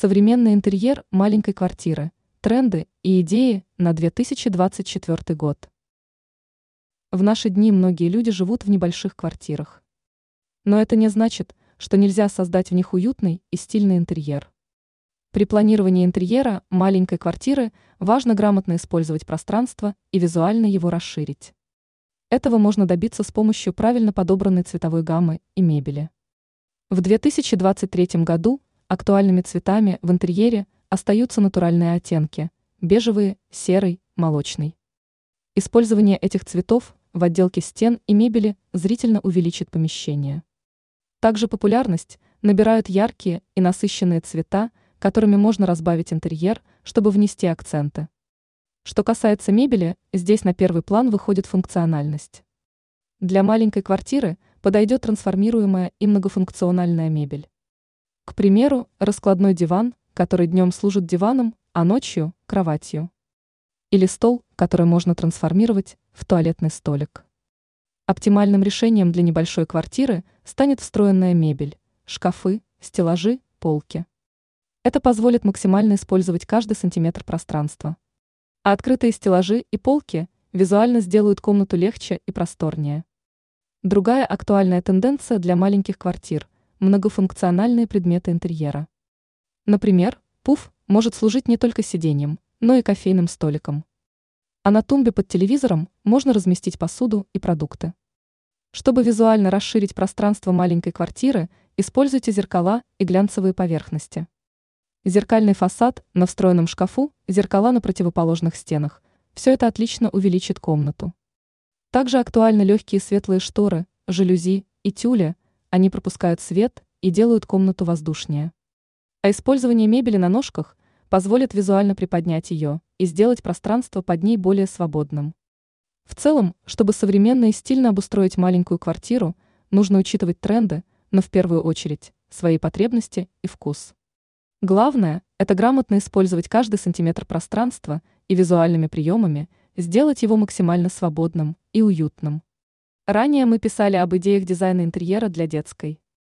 Современный интерьер маленькой квартиры. Тренды и идеи на 2024 год. В наши дни многие люди живут в небольших квартирах. Но это не значит, что нельзя создать в них уютный и стильный интерьер. При планировании интерьера маленькой квартиры важно грамотно использовать пространство и визуально его расширить. Этого можно добиться с помощью правильно подобранной цветовой гаммы и мебели. В 2023 году актуальными цветами в интерьере остаются натуральные оттенки – бежевый, серый, молочный. Использование этих цветов в отделке стен и мебели зрительно увеличит помещение. Также популярность набирают яркие и насыщенные цвета, которыми можно разбавить интерьер, чтобы внести акценты. Что касается мебели, здесь на первый план выходит функциональность. Для маленькой квартиры подойдет трансформируемая и многофункциональная мебель. К примеру, раскладной диван, который днем служит диваном, а ночью – кроватью. Или стол, который можно трансформировать в туалетный столик. Оптимальным решением для небольшой квартиры станет встроенная мебель, шкафы, стеллажи, полки. Это позволит максимально использовать каждый сантиметр пространства. А открытые стеллажи и полки визуально сделают комнату легче и просторнее. Другая актуальная тенденция для маленьких квартир – многофункциональные предметы интерьера. Например, пуф может служить не только сиденьем, но и кофейным столиком. А на тумбе под телевизором можно разместить посуду и продукты. Чтобы визуально расширить пространство маленькой квартиры, используйте зеркала и глянцевые поверхности. Зеркальный фасад на встроенном шкафу, зеркала на противоположных стенах – все это отлично увеличит комнату. Также актуальны легкие светлые шторы, жалюзи и тюли, они пропускают свет и делают комнату воздушнее. А использование мебели на ножках позволит визуально приподнять ее и сделать пространство под ней более свободным. В целом, чтобы современно и стильно обустроить маленькую квартиру, нужно учитывать тренды, но в первую очередь свои потребности и вкус. Главное – это грамотно использовать каждый сантиметр пространства и визуальными приемами сделать его максимально свободным и уютным. Ранее мы писали об идеях дизайна интерьера для детской